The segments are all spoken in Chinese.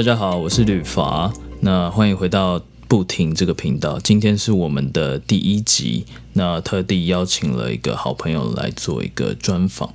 大家好，我是吕伐。那欢迎回到不停这个频道。今天是我们的第一集，那特地邀请了一个好朋友来做一个专访。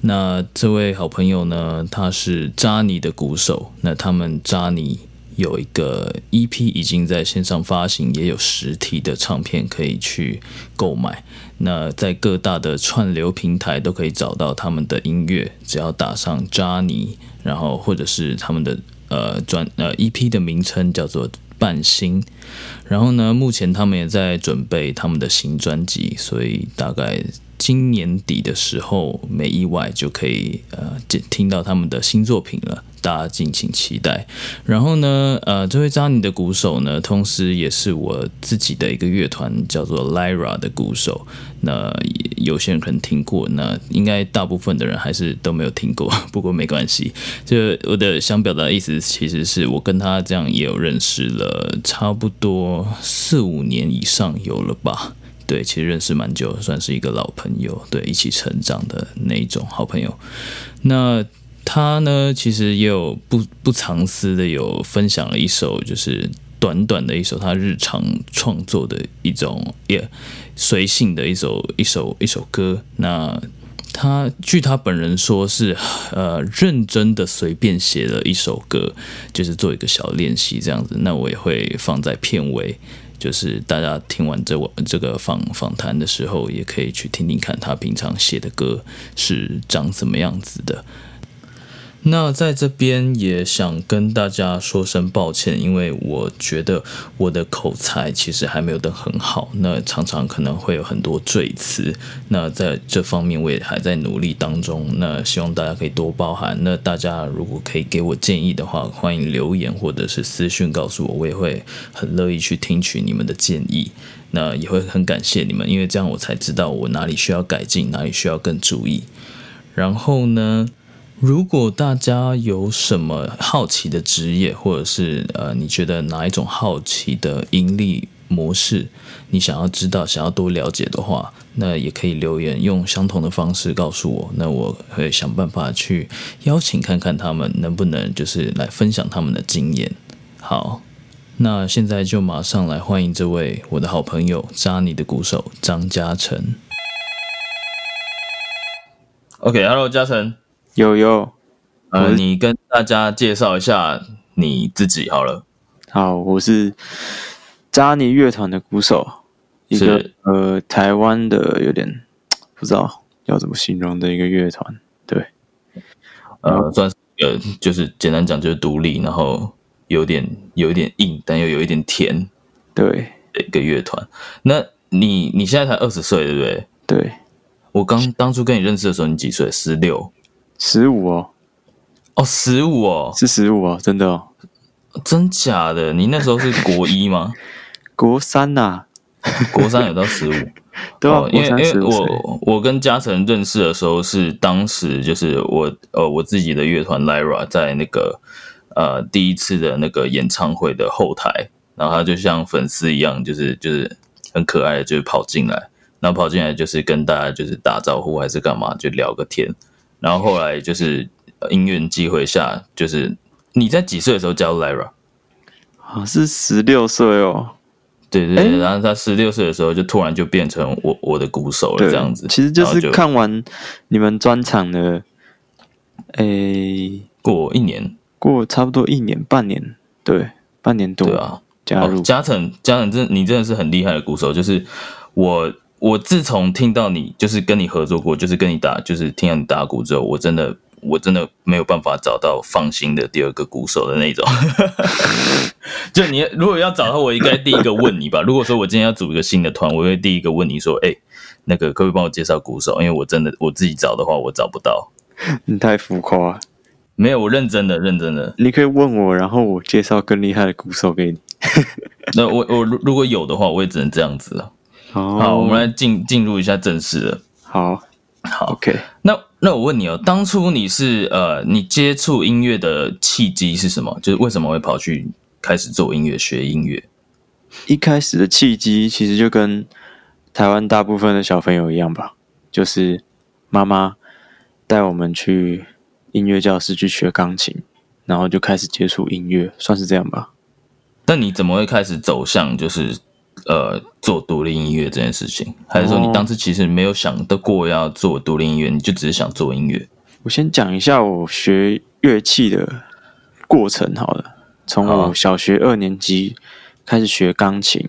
那这位好朋友呢，他是扎尼的鼓手。那他们扎尼有一个 EP 已经在线上发行，也有实体的唱片可以去购买。那在各大的串流平台都可以找到他们的音乐，只要打上扎尼，然后或者是他们的。呃，专呃 EP 的名称叫做半星，然后呢，目前他们也在准备他们的新专辑，所以大概。今年底的时候，没意外就可以呃听到他们的新作品了，大家敬请期待。然后呢，呃，这位扎尼的鼓手呢，同时也是我自己的一个乐团叫做 Lyra 的鼓手。那有些人可能听过，那应该大部分的人还是都没有听过。不过没关系，就我的想表达的意思，其实是我跟他这样也有认识了差不多四五年以上有了吧。对，其实认识蛮久，算是一个老朋友，对，一起成长的那一种好朋友。那他呢，其实也有不不藏私的，有分享了一首，就是短短的一首他日常创作的一种，也随性的一首一首一首歌。那他据他本人说是，呃，认真的随便写了一首歌，就是做一个小练习这样子。那我也会放在片尾。就是大家听完这我这个访访谈的时候，也可以去听听看他平常写的歌是长什么样子的。那在这边也想跟大家说声抱歉，因为我觉得我的口才其实还没有得很好，那常常可能会有很多赘词。那在这方面我也还在努力当中，那希望大家可以多包涵。那大家如果可以给我建议的话，欢迎留言或者是私讯告诉我，我也会很乐意去听取你们的建议。那也会很感谢你们，因为这样我才知道我哪里需要改进，哪里需要更注意。然后呢？如果大家有什么好奇的职业，或者是呃，你觉得哪一种好奇的盈利模式，你想要知道、想要多了解的话，那也可以留言，用相同的方式告诉我，那我会想办法去邀请看看他们能不能就是来分享他们的经验。好，那现在就马上来欢迎这位我的好朋友扎尼的鼓手张嘉诚。OK，Hello，嘉诚。有有，呃，你跟大家介绍一下你自己好了。好，我是扎尼乐团的鼓手，一个呃台湾的有点不知道要怎么形容的一个乐团。对，呃，算是呃，就是简单讲就是独立，然后有点有一点硬，但又有一点甜，对的一个乐团。那你你现在才二十岁，对不对？对，我刚当初跟你认识的时候，你几岁？十六。十五哦，哦，十五哦，是十五哦，真的哦，真假的？你那时候是 国一吗？国三呐，国三有到十五，对啊，因为因为我我跟嘉诚认识的时候是当时就是我呃我自己的乐团 Lyra 在那个呃第一次的那个演唱会的后台，然后他就像粉丝一样，就是就是很可爱的，就是跑进来，然后跑进来就是跟大家就是打招呼还是干嘛，就聊个天。然后后来就是因缘机会下，就是你在几岁的时候加入 Lyra？啊，是十六岁哦。对对对，然后他十六岁的时候就突然就变成我我的鼓手了，这样子。其实就是看完你们专场的，诶，过一年，过差不多一年半年，对，半年多对啊。加入嘉诚，嘉诚真你真的是很厉害的鼓手，就是我。我自从听到你就是跟你合作过，就是跟你打，就是听到你打鼓之后，我真的我真的没有办法找到放心的第二个鼓手的那种。就你如果要找到我，应该第一个问你吧。如果说我今天要组一个新的团，我会第一个问你说：“哎，那个可不可以帮我介绍鼓手？因为我真的我自己找的话，我找不到。”你太浮夸，没有，我认真的，认真的。你可以问我，然后我介绍更厉害的鼓手给你。那我我如果有的话，我也只能这样子了。好，我们来进进入一下正式的。好，好，OK。那那我问你哦，当初你是呃，你接触音乐的契机是什么？就是为什么会跑去开始做音乐、学音乐？一开始的契机其实就跟台湾大部分的小朋友一样吧，就是妈妈带我们去音乐教室去学钢琴。然后就开始接触音乐，算是这样吧。那你怎么会开始走向就是呃做独立音乐这件事情？还是说你当时其实没有想得过要做独立音乐，你就只是想做音乐？我先讲一下我学乐器的过程好了。从我小学二年级开始学钢琴，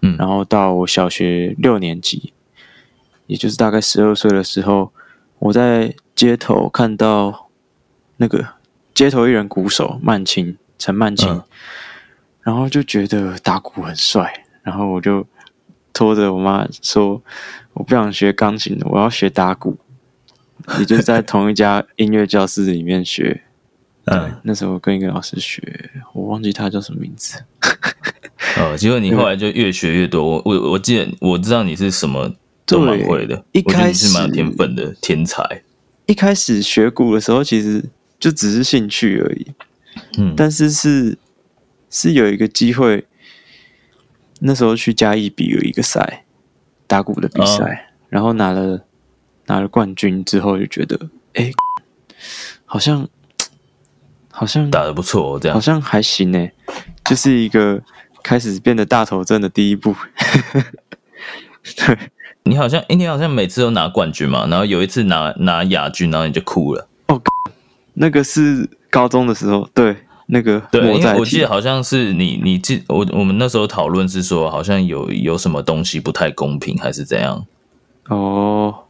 嗯，然后到我小学六年级，也就是大概十二岁的时候，我在街头看到那个街头艺人鼓手曼青陈曼青，然后就觉得打鼓很帅，然后我就拖着我妈说，我不想学钢琴我要学打鼓，也就是在 同一家音乐教室里面学。嗯，那时候跟一个老师学，我忘记他叫什么名字。哦，结果你 后来就越学越多。我我我记得我知道你是什么都蛮会的，一开始是蛮有天分的天才。一开始学鼓的时候，其实就只是兴趣而已。嗯，但是是是有一个机会，那时候去嘉义比有一个赛，打鼓的比赛，然后拿了拿了冠军之后，就觉得哎，好像。好像打的不错，这样好像还行呢，就是一个开始变得大头症的第一步。对，你好像，哎，你好像每次都拿冠军嘛，然后有一次拿拿亚军，然后你就哭了。哦，那个是高中的时候，对，那个对，因为我记得好像是你，你记我我们那时候讨论是说，好像有有什么东西不太公平，还是怎样？哦，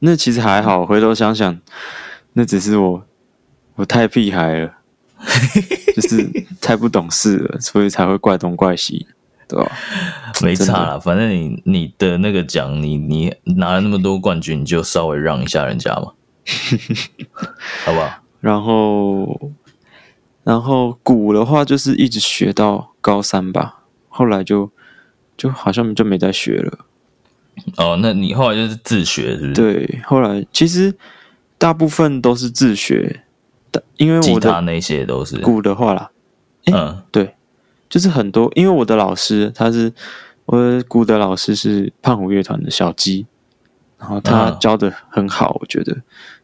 那其实还好，回头想想，那只是我我太屁孩了。就是太不懂事了，所以才会怪东怪西，对吧？没差了，反正你你的那个奖，你你拿了那么多冠军，你就稍微让一下人家嘛，好不好？然后，然后鼓的话，就是一直学到高三吧，后来就就好像就没再学了。哦，那你后来就是自学，是不是？对，后来其实大部分都是自学。因为我的那些都是鼓的话啦，嗯，对，就是很多。因为我的老师他是我的鼓的老师是胖虎乐团的小鸡，然后他教的很好，我觉得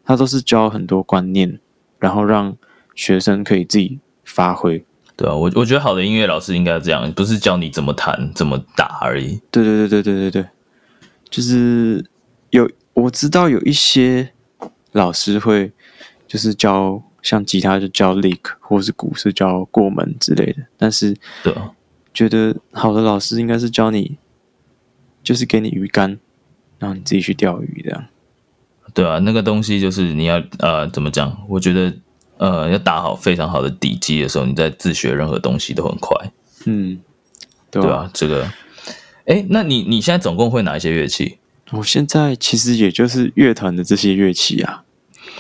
他都是教很多观念，然后让学生可以自己发挥。对啊，我我觉得好的音乐老师应该这样，不是教你怎么弹、怎么打而已。对对对对对对对，就是有我知道有一些老师会就是教。像吉他就教 lick，或是鼓是教过门之类的，但是对，觉得好的老师应该是教你，就是给你鱼竿，然后你自己去钓鱼这样。对啊，那个东西就是你要呃怎么讲？我觉得呃要打好非常好的底基的时候，你在自学任何东西都很快。嗯，对啊，这个，哎，那你你现在总共会哪一些乐器？我现在其实也就是乐团的这些乐器啊。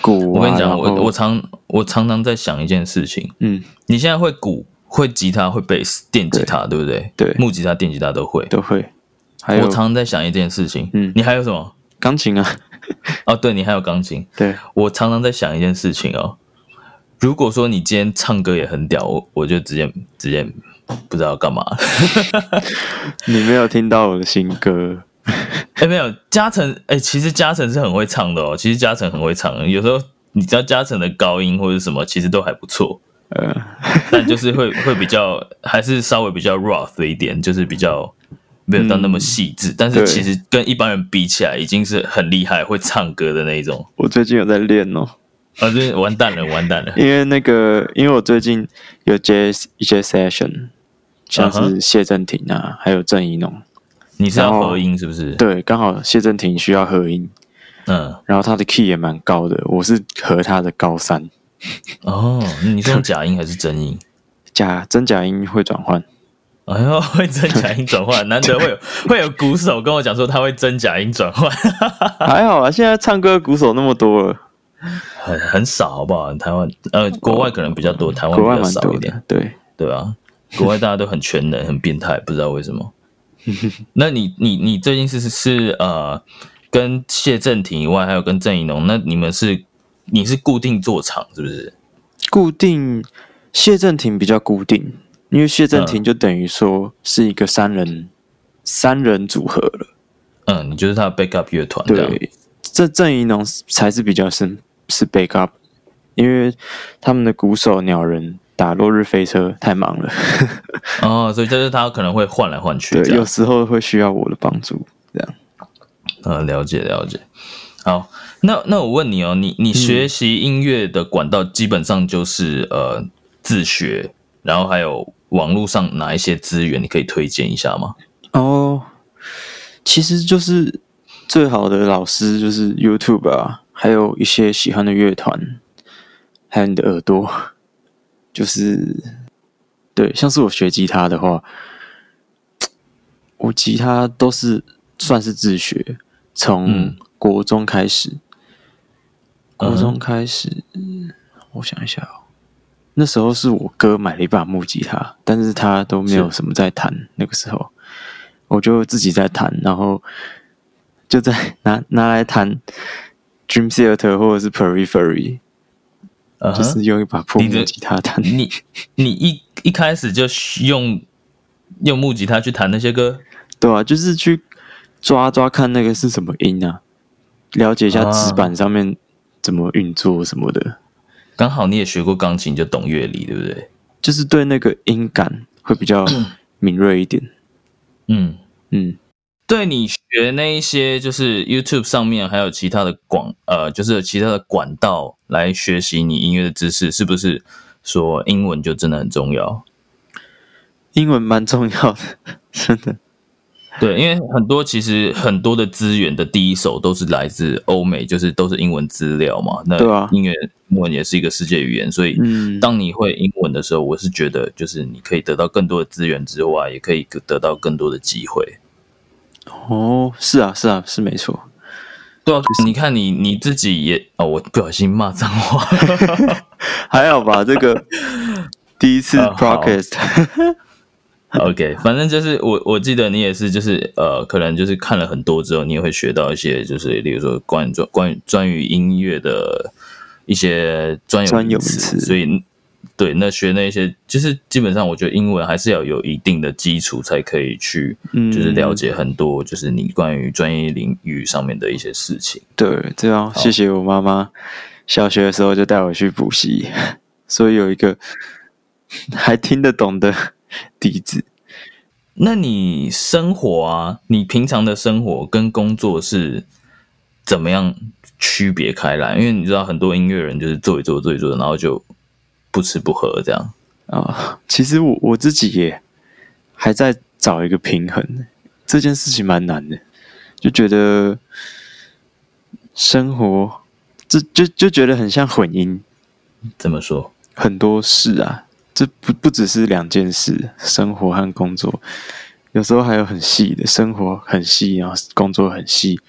鼓，我跟你讲，我我常我常常在想一件事情。嗯，你现在会鼓、会吉他、会贝斯、电吉他，对不对？对，木吉他、电吉他都会，都会。还有，我常常在想一件事情。嗯，你还有什么？钢琴啊。哦，对，你还有钢琴。对，我常常在想一件事情哦。如果说你今天唱歌也很屌，我我就直接直接不知道干嘛。你没有听到我的新歌。哎，没有嘉诚，哎，其实嘉诚是很会唱的哦。其实嘉诚很会唱，有时候你知道嘉诚的高音或者什么，其实都还不错。呃，但就是会会比较，还是稍微比较 rough 一点，就是比较没有到那么细致。但是其实跟一般人比起来，已经是很厉害会唱歌的那种。我最近有在练哦。啊，这完蛋了，完蛋了。因为那个，因为我最近有接一些 session，像是谢振廷啊，还有郑怡农。你是要合音是不是？对，刚好谢振廷需要合音，嗯，然后他的 key 也蛮高的，我是和他的高三。哦，你是用假音还是真音？假真假音会转换。哎呦，会真假音转换，难得会有会有鼓手跟我讲说他会真假音转换。还好啊，现在唱歌鼓手那么多了，很很少好不好？台湾呃，国外可能比较多，台湾比较少一点。对对啊，国外大家都很全能，很变态，不知道为什么。那你你你最近是是呃，跟谢振廷以外，还有跟郑怡农，那你们是你是固定做场是不是？固定谢振廷比较固定，因为谢振廷就等于说是一个三人三人组合了。嗯，你就是他的 backup 乐团。对，这郑怡农才是比较是是 backup，因为他们的鼓手鸟人打落日飞车太忙了，哦，所以就是他可能会换来换去，对，有时候会需要我的帮助，这样。呃，了解了解。好，那那我问你哦，你你学习音乐的管道基本上就是、呃自学，然后还有网络上哪一些资源，你可以推荐一下吗？哦，其实就是最好的老师就是 YouTube 啊，还有一些喜欢的乐团，还有你的耳朵，就是对，像是我学吉他的话，我吉他都是算是自学，从嗯国中开始，嗯国中开始，我想一下哦。那时候是我哥买了一把木吉他，但是他都没有什么在弹。那个时候，我就自己在弹，然后就在 拿拿来弹 Dream Theater 或者是 Periphery，、就是用一把破木吉他弹。你你一一开始就用用木吉他去弹那些歌，对啊，就是去抓抓看那个是什么音啊，了解一下啊纸板上面怎么运作什么的，刚好你也学过钢琴，就懂乐理，对不对？就是对那个音感会比较 敏锐一点。嗯，嗯，对你学那一些，就是 YouTube 上面还有其他的广呃，就是其他的管道来学习你音乐的知识，是不是说英文就真的很重要？英文蛮重要的，真的。对，因为很多其实很多的资源的第一手都是来自欧美，就是都是英文资料嘛。那对啊音乐英文也是一个世界语言，所以嗯当你会英文的时候，我是觉得就是你可以得到更多的资源之外，也可以得到更多的机会。哦，是啊，是啊，是没错。对啊，你看你你自己也哦，我不小心骂脏话。还好吧，这个 第一次啊好 podcast，OK，反正就是我我记得你也是，就是呃，可能就是看了很多之后，你也会学到一些，就是例如说关于专关于专于音乐的一些专有词所以对那学那些，就是基本上我觉得英文还是要有一定的基础，才可以去嗯就是了解很多就是你关于专业领域上面的一些事情。对，这样谢谢我妈妈，小学的时候就带我去补习，所以有一个还听得懂的底子。那你生活啊，你平常的生活跟工作是怎么样区别开来？因为你知道很多音乐人就是做一做做一做，然后就不吃不喝这样。啊，其实我我自己也还在找一个平衡，这件事情蛮难的，就觉得生活这就就觉得很像混音，怎么说？很多事啊，这不不只是两件事，生活和工作，有时候还有很细的，生活很细，然后工作很细，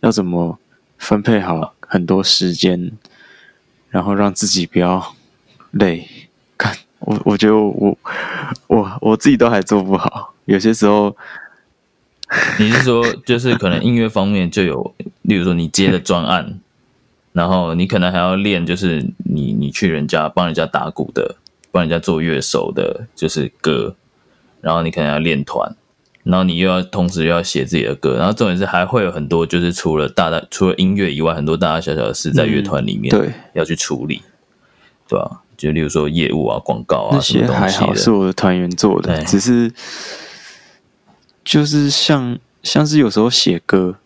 要怎么分配好很多时间，然后让自己不要累。看我，我觉得我我我自己都还做不好，有些时候你是说就是可能音乐方面就有，例如说你接的专案，然后你可能还要练，就是你你去人家帮人家打鼓的，帮人家做乐手的，就是歌，然后你可能要练团，然后你又要同时又要写自己的歌，然后重点是还会有很多就是除了大大除了音乐以外，很多大大小小的事在乐团里面、对要去处理，对吧、就例如说业务啊、广告啊那些还好，是，我的团员做的，只是就是像像是有时候写歌，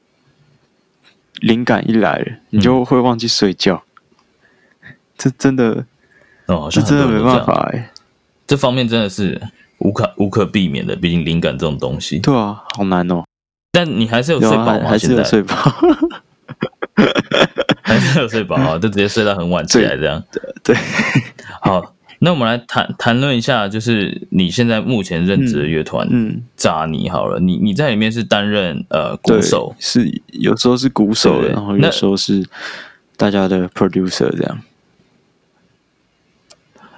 灵感一来了，你就会忘记睡觉，这真的哦，真的没办法哎、这方面真的是无可无可避免的，毕竟灵感这种东西。对啊，好难哦，但你还是有睡有饱还是有睡饱，还是有睡饱啊，就直接睡到很晚起来这样。对，好，那我们来谈谈论一下，就是你现在目前任职的乐团嗯，扎尼好了，你你在里面是担任呃鼓，手，是有时候是鼓手，对然后有时候是大家的 producer 这样。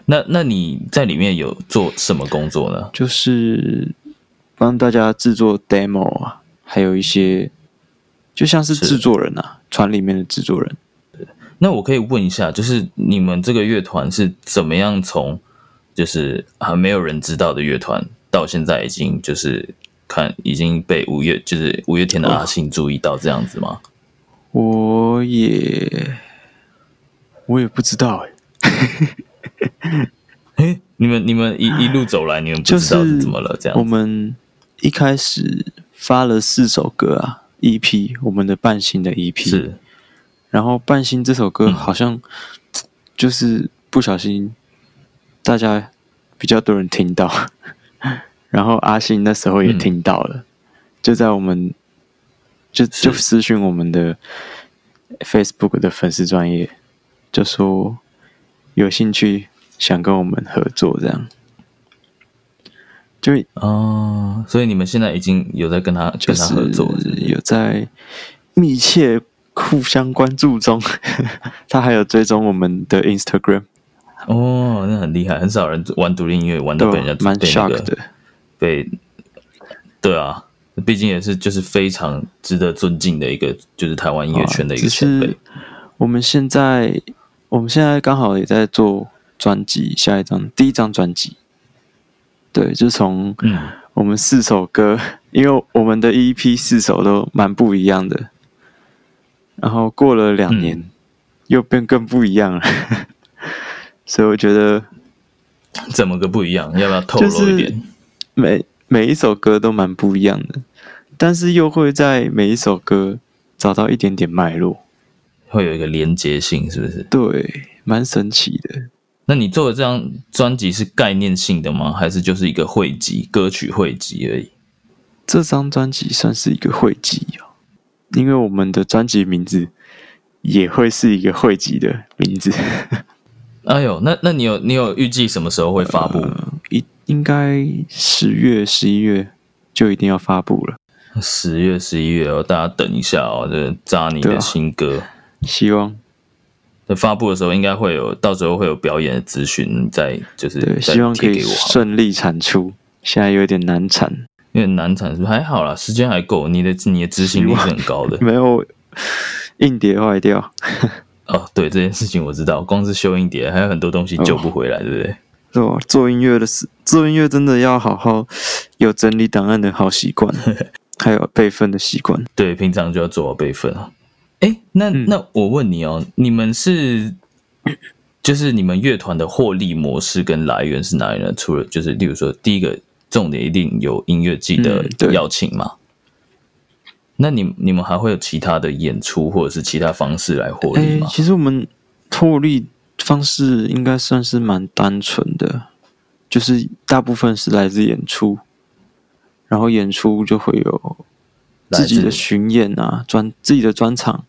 那那你在里面有做什么工作呢？就是帮大家制作 demo 啊，还有一些就像是是制作人啊，船里面的制作人。那我可以问一下，就是你们这个乐团是怎么样从就是还没有人知道的乐团，到现在已经就是看已经被五月就是五月天的阿信注意到这样子吗？我也我也不知道哎、哎，你们你们一一路走来，你们不知道是是怎么了？这样我们一开始发了四首歌啊，EP，我们的半新的 EP，是然后半星这首歌好像就是不小心大家比较多人听到，然后阿信那时候也听到了，就在我们就就私讯我们的 Facebook 的粉丝专业，就说有兴趣想跟我们合作这样。就哦，所以你们现在已经有在跟他跟他合作是是？有在密切互相关注中，他还有追踪我们的 Instagram，哦，那很厉害，很少人玩独立音乐玩到人家蛮 shock 的。被，对啊，毕竟也是就是非常值得尊敬的一个就是台湾音乐圈的一个前辈。是。我们现在，我们现在刚好也在做专辑，下一张第一张专辑，对，就从嗯，我们四首歌，因为我们的 EP 四首都蛮不一样的，然后过了两年，嗯又变更不一样了，所以我觉得怎么个不一样？要不要透露一点？每每一首歌都蛮不一样的，但是又会在每一首歌找到一点点脉络，会有一个连接性，是不是？对，蛮神奇的。那你做的这张专辑是概念性的吗？还是就是一个汇集歌曲汇集而已？这张专辑算是一个汇集哦，因为我们的专辑名字也会是一个汇集的名字，哎呦，那那你有你有预计什么时候会发布？应应该十月、十一月就一定要发布了，十月、十一月哦，大家等一下哦，这扎尼的新歌。希望在发布的时候，应该会有，到时候会有表演的资讯，你再就是对，希望可以顺利产出。现在有点难产，因为难产是不是还好啦，时间还够，你的你的执行力是很高的。没有硬碟坏掉，哦，对这件事情我知道，光是修硬碟还有很多东西救不回来，对不对？是吧？做音乐的事，做音乐真的要好好有整理档案的好习惯，还有备份的习惯。对，平常就要做好备份啊。哎，那、嗯那我问你哦，你们是就是你们乐团的获利模式跟来源是哪里呢？除了就是，例如说，第一个重点一定有音乐季的邀请嘛？那你你们还会有其他的演出或者是其他方式来获利哎，吗？其实我们获利方式应该算是蛮单纯的，就是大部分是来自演出，然后演出就会有自己的巡演啊，专自己的专场。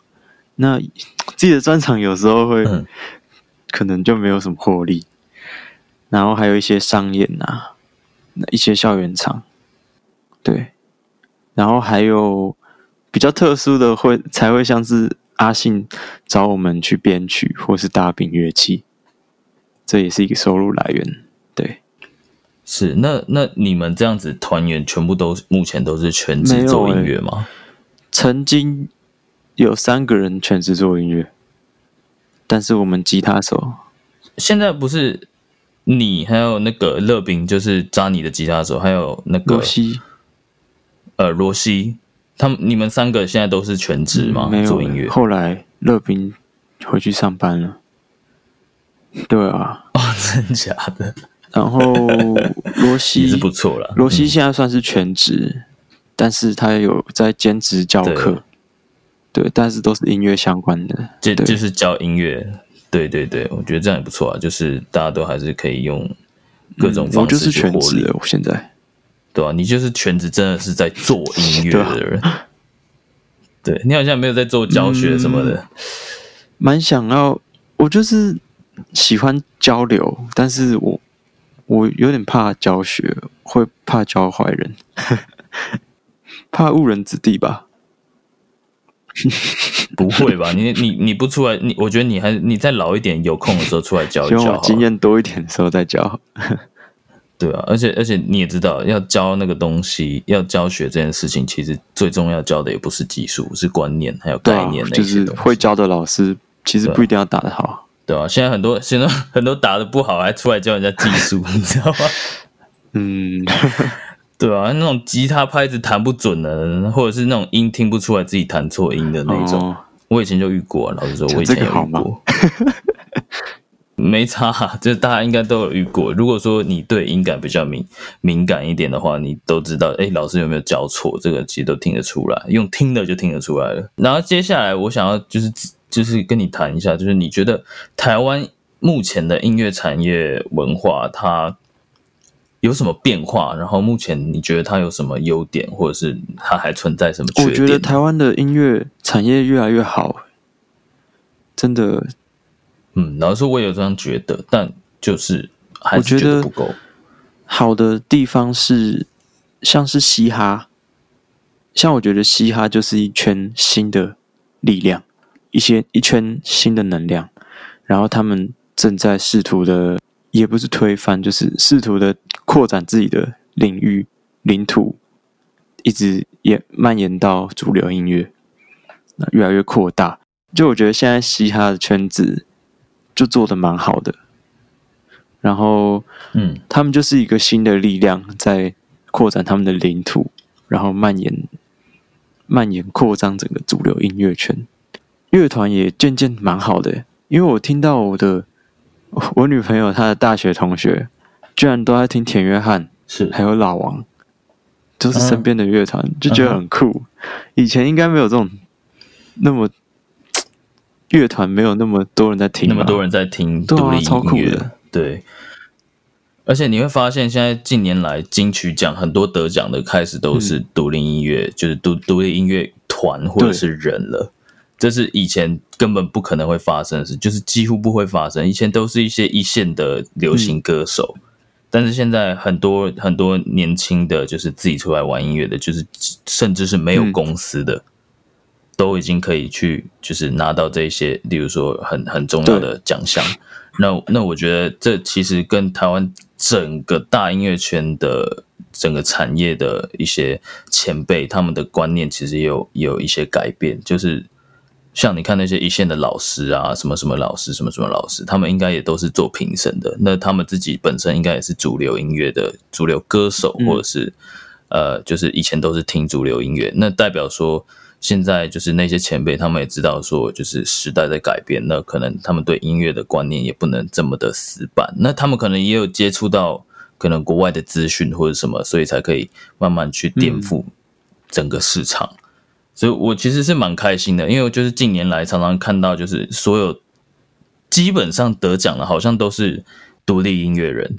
那 自己的专场有时候会、嗯可能就没有什么获利，然后还有一些商演啊，那一些校园场，对，然后还有比较特殊的会才会像是阿信找我们去编曲或是搭饼乐器，这也是一个收入来源。对，是那那你们这样子团员全部都目前都是全职做音欸乐吗？曾经有三个人全职做音乐，但是我们吉他手现在不是你还有那个乐饼，就是扎你的吉他手，还有那个罗西。呃罗西，他们你们三个现在都是全职吗？嗯没有做音乐？后来乐斌回去上班了，对啊，哦，真假的，然后 罗西是不错了。罗西现在算是全职，但是他有在兼职教课，对，但是都是音乐相关的，对。就就是教音乐，对对对，我觉得这样也不错啊，就是大家都还是可以用各种嗯我方就是式去获利，全职，我现在对啊、你就是全职，真的是在做音乐的人。对你好像没有在做教学什么的，蛮想要，我就是喜欢交流，但是我我有点怕教学，会怕教坏人，怕误人子弟吧。不会吧？你你你不出来，你我觉得你还你再老一点，有空的时候出来教一希望教经验多一点的时候再教。对啊，而且而且你也知道，要教那个东西，要教学这件事情，其实最重要教的也不是技术，是观念还有概念，那就是些。会教的老师，其实不一定要打得好。对啊，现在很多现在很多打的不好，还出来教人家技术，你知道吗？嗯，对啊，那种吉他拍子弹不准的，或者是那种音听不出来自己弹错音的那种，哦，我以前就遇过、啊。老实说，我以前有这个好吗遇过。没差，就大家应该都有遇过。如果说你对音感比较敏敏感一点的话，你都知道，哎，老师有没有教错？这个其实都听得出来，用听的就听得出来了。然后接下来我想要就是就是跟你谈一下，就是你觉得台湾目前的音乐产业文化它有什么变化？然后目前你觉得它有什么优点，或者是它还存在什么缺点？我觉得台湾的音乐产业越来越好，真的。嗯，老实说，我也有这样觉得，但就是还是觉得不够好的地方是，像是嘻哈，像我觉得嘻哈就是一圈新的力量，一些一圈新的能量，然后他们正在试图的，也不是推翻，就是试图的扩展自己的领域领土，一直也蔓延到主流音乐，那越来越扩大。就我觉得现在嘻哈的圈子。就做的蛮好的，然后，嗯，他们就是一个新的力量在扩展他们的领土，然后蔓延、蔓延、扩张整个主流音乐圈。乐团也渐渐蛮好的，因为我听到我的我女朋友她的大学同学居然都在听田约翰，是还有老王，都是身边的乐团，就觉得很酷。以前应该没有这种那么。乐团没有那么多人在听，那么多人在听独立音乐，对。而且你会发现，现在近年来金曲奖很多得奖的开始都是独立音乐，就是独独立音乐团或者是人了。这是以前根本不可能会发生的事，就是几乎不会发生。以前都是一些一线的流行歌手，但是现在很多很多年轻的，就是自己出来玩音乐的，就是甚至是没有公司的。都已经可以去，就是拿到这些，例如说很很重要的奖项。那那我觉得这其实跟台湾整个大音乐圈的整个产业的一些前辈他们的观念其实有有一些改变。就是像你看那些一线的老师啊，什么什么老师，什么什么老师，他们应该也都是做评审的。那他们自己本身应该也是主流音乐的主流歌手，或者是呃，就是以前都是听主流音乐。那代表说。现在就是那些前辈，他们也知道说，就是时代在改变，那可能他们对音乐的观念也不能这么的死板。那他们可能也有接触到可能国外的资讯或者什么，所以才可以慢慢去颠覆整个市场。所以我其实是蛮开心的，因为就是近年来常常看到，就是所有基本上得奖的，好像都是独立音乐人，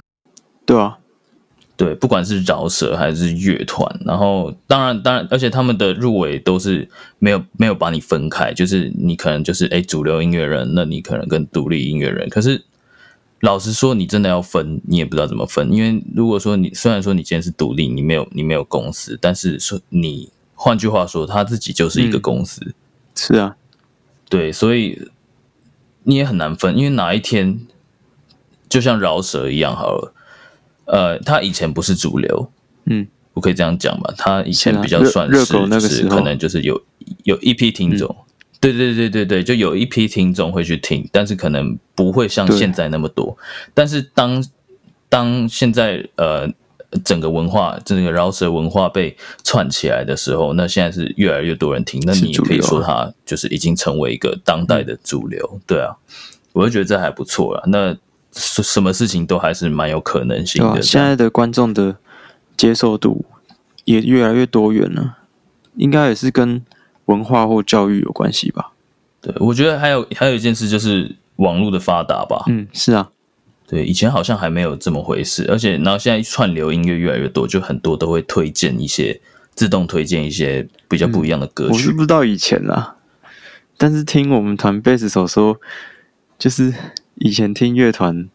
对啊。对，不管是饶舌还是乐团，然后当然当然，而且他们的入围都是没有没有把你分开，就是你可能就是哎主流音乐人，那你可能跟独立音乐人。可是老实说，你真的要分，你也不知道怎么分，因为如果说你虽然说你今天是独立，你没有你没有公司，但是说你换句话说，他自己就是一个公司。是啊，对，所以你也很难分，因为哪一天就像饶舌一样好了。呃，他以前不是主流，嗯，我可以这样讲吧，他以前比较算是，就是可能就是有有一批听众，对对对对对，就有一批听众会去听，但是可能不会像现在那么多。但是当当现在呃整个文化这个饶舌文化被串起来的时候，那现在是越来越多人听，那你也可以说它就是已经成为一个当代的主流，对啊，我就觉得这还不错了。那什什么事情都还是蛮有可能性的。现在的观众的接受度也越来越多元了，应该也是跟文化或教育有关系吧？对，我觉得还有还有一件事就是网络的发达吧。嗯，是啊，对，以前好像还没有这么回事，而且然后现在串流音乐越来越多，就很多都会推荐一些自动推荐一些比较不一样的歌曲。我是不知道以前啦，但是听我们团贝斯手说，就是。以前听乐团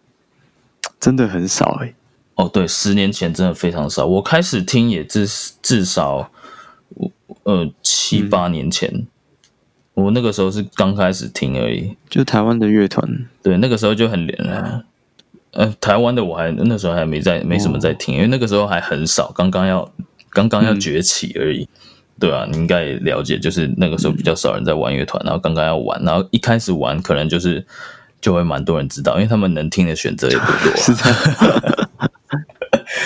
真的很少哎，哦，对，十年前真的非常少。我开始听也至至少，呃，七八年前，我那个时候是刚开始听而已。就台湾的乐团，对，那个时候就很呃，台湾的我还那时候还没在，没什么在听，因为那个时候还很少，刚刚要刚刚要崛起而已。对啊，你应该也了解，就是那个时候比较少人在玩乐团，然后刚刚要玩，然后一开始玩可能就是。就会蛮多人知道，因为他们能听的选择也不多。是这样。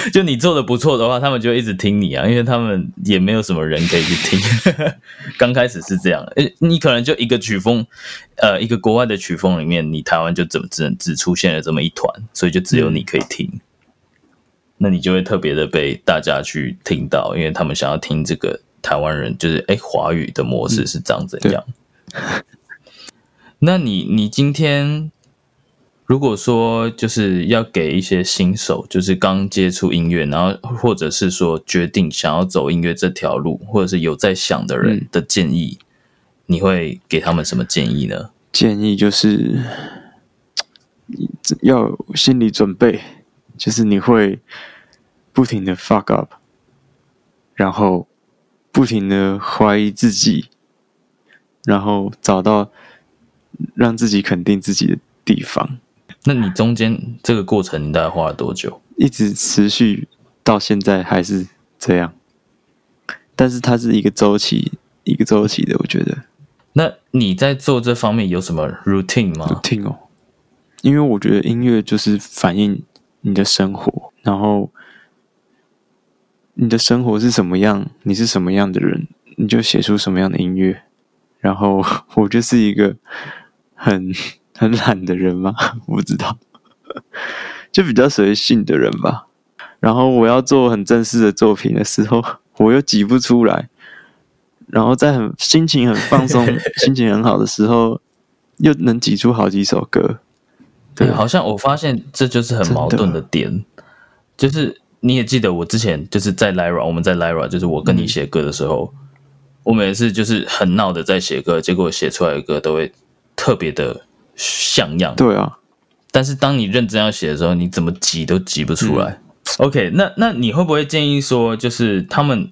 就你做的不错的话，他们就一直听你啊，因为他们也没有什么人可以去听。刚开始是这样，诶，你可能就一个曲风，呃，一个国外的曲风里面，你台湾就怎么只能只出现了这么一团，所以就只有你可以听。那你就会特别的被大家去听到，因为他们想要听这个台湾人，就是哎，华语的模式是长怎样？那你你今天如果说就是要给一些新手，就是刚接触音乐，然后或者是说决定想要走音乐这条路，或者是有在想的人的建议，你会给他们什么建议呢？建议就是要心理准备，就是你会。不停的 fuck up，然后不停的怀疑自己，然后找到让自己肯定自己的地方。那你中间这个过程，你大概花了多久？一直持续到现在还是这样，但是它是一个周期，一个周期的。我觉得。那你在做这方面有什么 routine 吗？routine 哦，因为我觉得音乐就是反映你的生活，然后。你的生活是什么样？你是什么样的人，你就写出什么样的音乐。然后 我就是一个很很懒的人吗？我不知道，就比较随性的人吧。然后我要做很正式的作品的时候，我又挤不出来。然后在很心情很放松、心情很好的时候，又能挤出好几首歌。对，好像我发现这就是很矛盾的点，就是。你也记得我之前就是在 Lyra，我们在 Lyra，就是我跟你写歌的时候，我每次就是很闹的在写歌，结果写出来的歌都会特别的像样。对啊，但是当你认真要写的时候，你怎么挤都挤不出来。OK，那那你会不会建议说，就是他们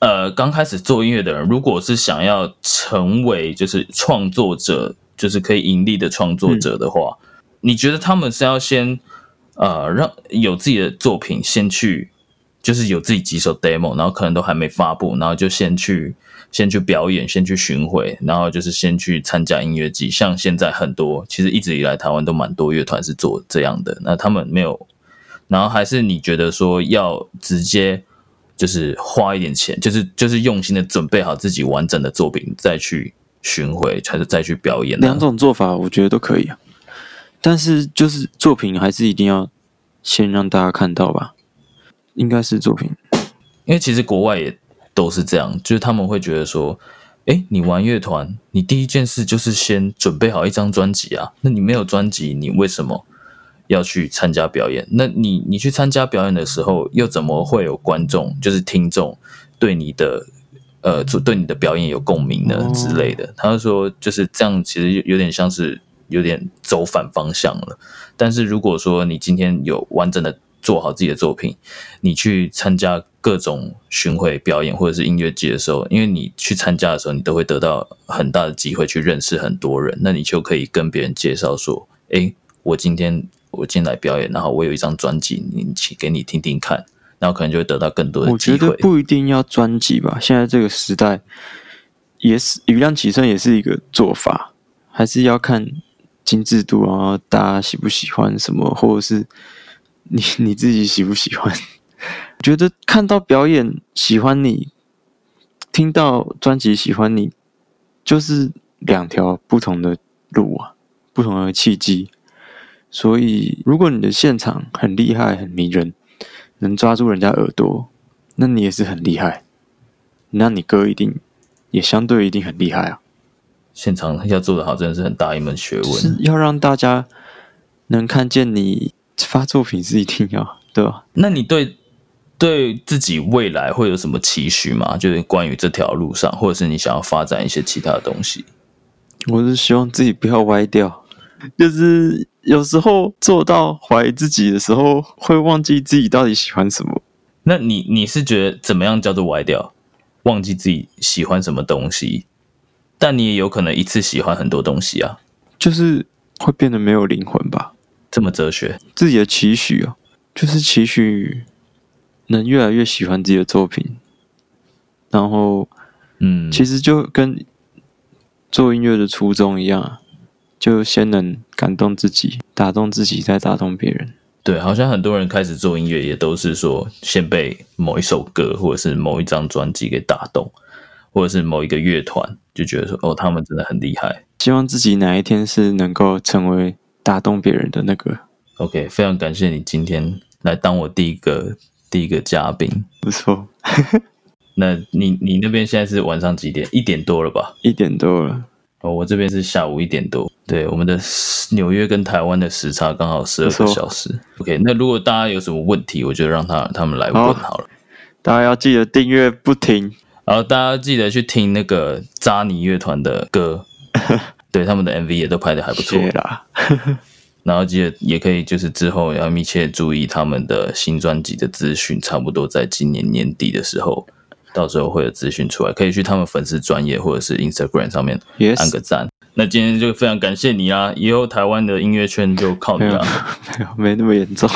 呃刚开始做音乐的人，如果是想要成为就是创作者，就是可以盈利的创作者的话，你觉得他们是要先？呃，让有自己的作品先去，就是有自己几首 demo，然后可能都还没发布，然后就先去先去表演，先去巡回，然后就是先去参加音乐季。像现在很多，其实一直以来台湾都蛮多乐团是做这样的。那他们没有，然后还是你觉得说要直接就是花一点钱，就是就是用心的准备好自己完整的作品再去巡回，还是再去表演？两种做法我觉得都可以啊。但是，就是作品还是一定要先让大家看到吧？应该是作品，因为其实国外也都是这样，就是他们会觉得说，哎，你玩乐团，你第一件事就是先准备好一张专辑啊。那你没有专辑，你为什么要去参加表演？那你你去参加表演的时候，又怎么会有观众，就是听众对你的呃，对你的表演有共鸣呢之类的？他就说，就是这样，其实有点像是。有点走反方向了，但是如果说你今天有完整的做好自己的作品，你去参加各种巡回表演或者是音乐节的时候，因为你去参加的时候，你都会得到很大的机会去认识很多人，那你就可以跟别人介绍说：“哎，我今天我进来表演，然后我有一张专辑，你请给你听听看，然后可能就会得到更多的机会。”我觉得不一定要专辑吧，现在这个时代也是余量起身也是一个做法，还是要看。精致度啊，大家喜不喜欢什么，或者是你 你自己喜不喜欢？觉得看到表演喜欢你，听到专辑喜欢你，就是两条不同的路啊，不同的契机。所以，如果你的现场很厉害、很迷人，能抓住人家耳朵，那你也是很厉害。那你歌一定也相对一定很厉害啊。现场要做的好，真的是很大一门学问。是要让大家能看见你发作品是一定要，对吧？那你对对自己未来会有什么期许吗？就是关于这条路上，或者是你想要发展一些其他的东西？我是希望自己不要歪掉，就是有时候做到怀疑自己的时候，会忘记自己到底喜欢什么。那你你是觉得怎么样叫做歪掉？忘记自己喜欢什么东西？但你也有可能一次喜欢很多东西啊，就是会变得没有灵魂吧？这么哲学，自己的期许啊，就是期许能越来越喜欢自己的作品，然后，嗯，其实就跟做音乐的初衷一样，就先能感动自己，打动自己，再打动别人。对，好像很多人开始做音乐也都是说先被某一首歌或者是某一张专辑给打动，或者是某一个乐团就觉得说哦，他们真的很厉害。希望自己哪一天是能够成为打动别人的那个。OK，非常感谢你今天来当我第一个第一个嘉宾。不错，那你你那边现在是晚上几点？一点多了吧？一点多了，哦，我这边是下午一点多。对，我们的纽约跟台湾的时差刚好十二个小时。OK，那如果大家有什么问题，我就让他他们来问好好了。大家要记得订阅不停。然后大家记得去听那个扎尼乐团的歌，对他们的 MV 也都拍的还不错。然后记得也可以就是之后要密切注意他们的新专辑的资讯，差不多在今年年底的时候，到时候会有资讯出来，可以去他们粉丝专业或者是 Instagram 上面按个赞。那今天就非常感谢你啦，以后台湾的音乐圈就靠你没有啦。没有没那么严重。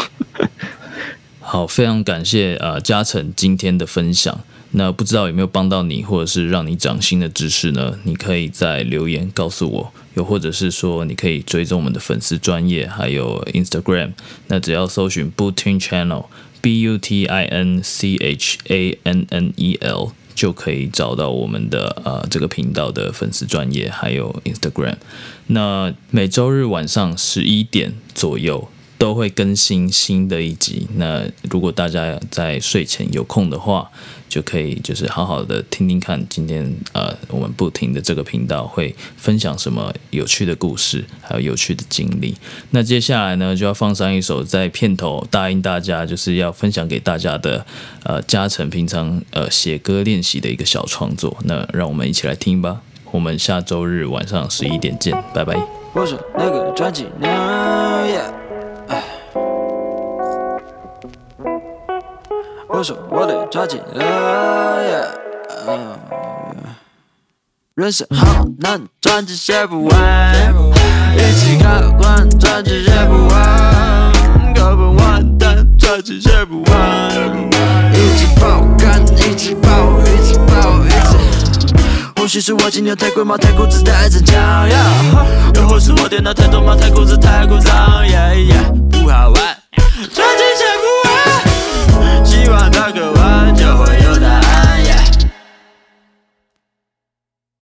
好，非常感谢呃嘉诚今天的分享。那不知道有没有帮到你，或者是让你长新的知识呢？你可以在留言告诉我，又或者是说你可以追踪我们的粉丝专业，还有 Instagram。那只要搜寻 Booting Channel B U T I N C H A N N E L 就可以找到我们的呃这个频道的粉丝专业，还有 Instagram。那每周日晚上十一点左右都会更新新的一集。那如果大家在睡前有空的话，就可以就是好好的听听看今天呃我们不停的这个频道会分享什么有趣的故事，还有有趣的经历。那接下来呢就要放上一首在片头答应大家就是要分享给大家的呃嘉诚平常呃写歌练习的一个小创作。那让我们一起来听吧。我们下周日晚上十一点见，拜拜。我说那个专辑呢？Yeah，我说我得抓紧了，Yeah，嗯人生好难，专辑写不完，一起开关，专辑写不完，根本完蛋，专辑写不完，一直爆肝，一直爆，一直爆，一直。或许是我今天太贵吗？太固执，太逞强，yeah 又或是我电脑太多吗？太固执，太故障，yeah yeah。希望在拐弯就会。